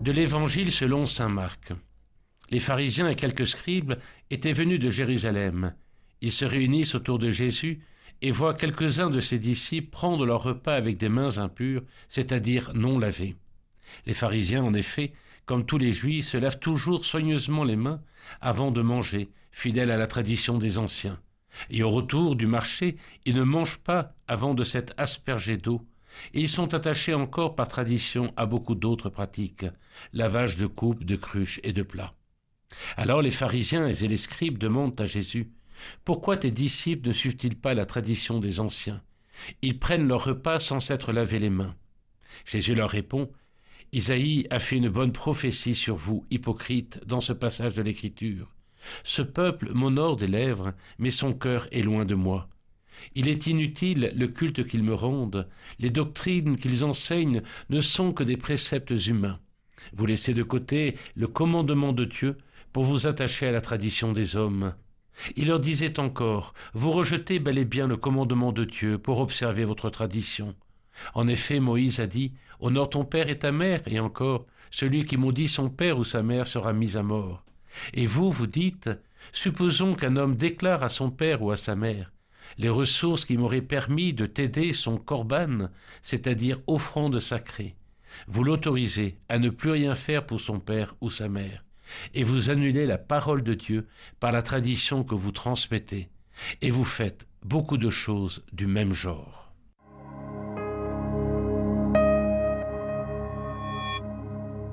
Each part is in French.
De l'Évangile selon Saint Marc. Les pharisiens et quelques scribes étaient venus de Jérusalem. Ils se réunissent autour de Jésus et voient quelques-uns de ses disciples prendre leur repas avec des mains impures, c'est-à-dire non lavées. Les pharisiens, en effet, comme tous les juifs, se lavent toujours soigneusement les mains avant de manger, fidèles à la tradition des anciens. Et au retour du marché, ils ne mangent pas avant de s'être aspergés d'eau, ils sont attachés encore par tradition à beaucoup d'autres pratiques, lavage de coupes, de cruches et de plats. Alors les pharisiens et les scribes demandent à Jésus Pourquoi tes disciples ne suivent-ils pas la tradition des anciens? Ils prennent leur repas sans s'être lavé les mains. Jésus leur répond Isaïe a fait une bonne prophétie sur vous, hypocrites, dans ce passage de l'Écriture. Ce peuple m'honore des lèvres, mais son cœur est loin de moi. Il est inutile le culte qu'ils me rendent, les doctrines qu'ils enseignent ne sont que des préceptes humains. Vous laissez de côté le commandement de Dieu pour vous attacher à la tradition des hommes. Il leur disait encore, vous rejetez bel et bien le commandement de Dieu pour observer votre tradition. En effet, Moïse a dit, honore ton père et ta mère, et encore, celui qui maudit son père ou sa mère sera mis à mort. Et vous, vous dites, supposons qu'un homme déclare à son père ou à sa mère, les ressources qui m'auraient permis de t'aider sont corban, c'est-à-dire offrande sacrée. Vous l'autorisez à ne plus rien faire pour son père ou sa mère, et vous annulez la parole de Dieu par la tradition que vous transmettez, et vous faites beaucoup de choses du même genre.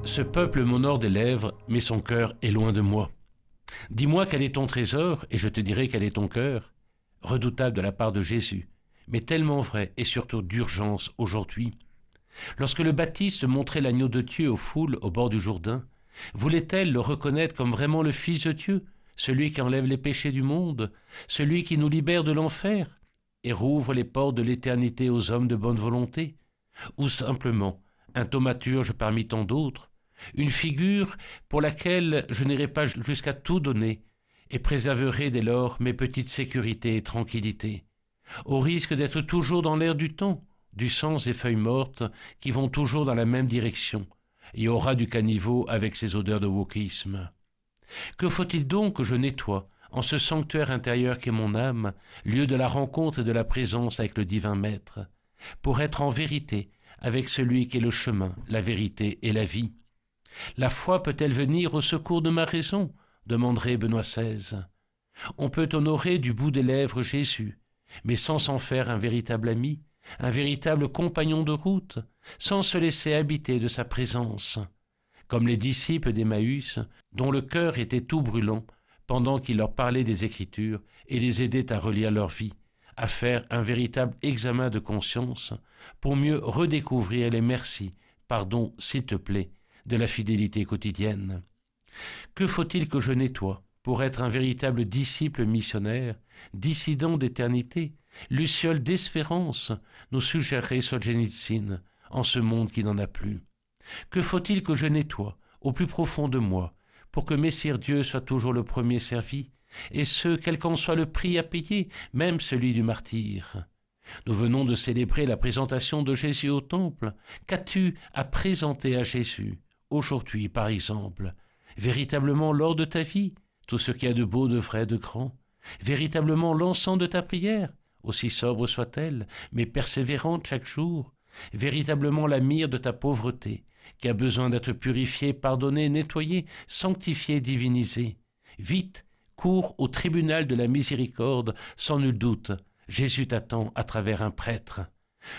Ce peuple m'honore des lèvres, mais son cœur est loin de moi. Dis-moi quel est ton trésor, et je te dirai quel est ton cœur. Redoutable de la part de Jésus, mais tellement vrai et surtout d'urgence aujourd'hui. Lorsque le Baptiste montrait l'agneau de Dieu aux foules au bord du Jourdain, voulait-elle le reconnaître comme vraiment le Fils de Dieu, celui qui enlève les péchés du monde, celui qui nous libère de l'enfer et rouvre les portes de l'éternité aux hommes de bonne volonté, ou simplement un thaumaturge parmi tant d'autres, une figure pour laquelle je n'irai pas jusqu'à tout donner et préserverai dès lors mes petites sécurités et tranquillités, au risque d'être toujours dans l'air du temps, du sens des feuilles mortes qui vont toujours dans la même direction, et au ras du caniveau avec ses odeurs de wokisme. Que faut-il donc que je nettoie en ce sanctuaire intérieur qu'est mon âme, lieu de la rencontre et de la présence avec le divin Maître, pour être en vérité avec celui qui est le chemin, la vérité et la vie? La foi peut-elle venir au secours de ma raison? Demanderait Benoît XVI. On peut honorer du bout des lèvres Jésus, mais sans s'en faire un véritable ami, un véritable compagnon de route, sans se laisser habiter de sa présence, comme les disciples d'Emmaüs, dont le cœur était tout brûlant pendant qu'il leur parlait des Écritures et les aidait à relire leur vie, à faire un véritable examen de conscience, pour mieux redécouvrir les merci, pardon, s'il te plaît, de la fidélité quotidienne. Que faut-il que je nettoie pour être un véritable disciple missionnaire, dissident d'éternité, luciole d'espérance, nous suggérerait Solzhenitsyn, en ce monde qui n'en a plus. Que faut-il que je nettoie, au plus profond de moi, pour que Messire Dieu soit toujours le premier servi, et ce, quel qu'en soit le prix à payer, même celui du martyr? Nous venons de célébrer la présentation de Jésus au temple. Qu'as-tu à présenter à Jésus aujourd'hui, par exemple, véritablement lors de ta vie, tout ce qu'il y a de beau, de vrai, de grand, véritablement l'encens de ta prière, aussi sobre soit-elle, mais persévérante chaque jour, véritablement la mire de ta pauvreté, qui a besoin d'être purifiée, pardonnée, nettoyée, sanctifiée, divinisée. Vite, cours au tribunal de la miséricorde, sans nul doute, Jésus t'attend à travers un prêtre.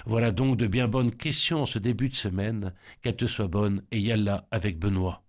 Voilà donc de bien bonnes questions en ce début de semaine, qu'elles te soient bonnes, et Yalla avec Benoît.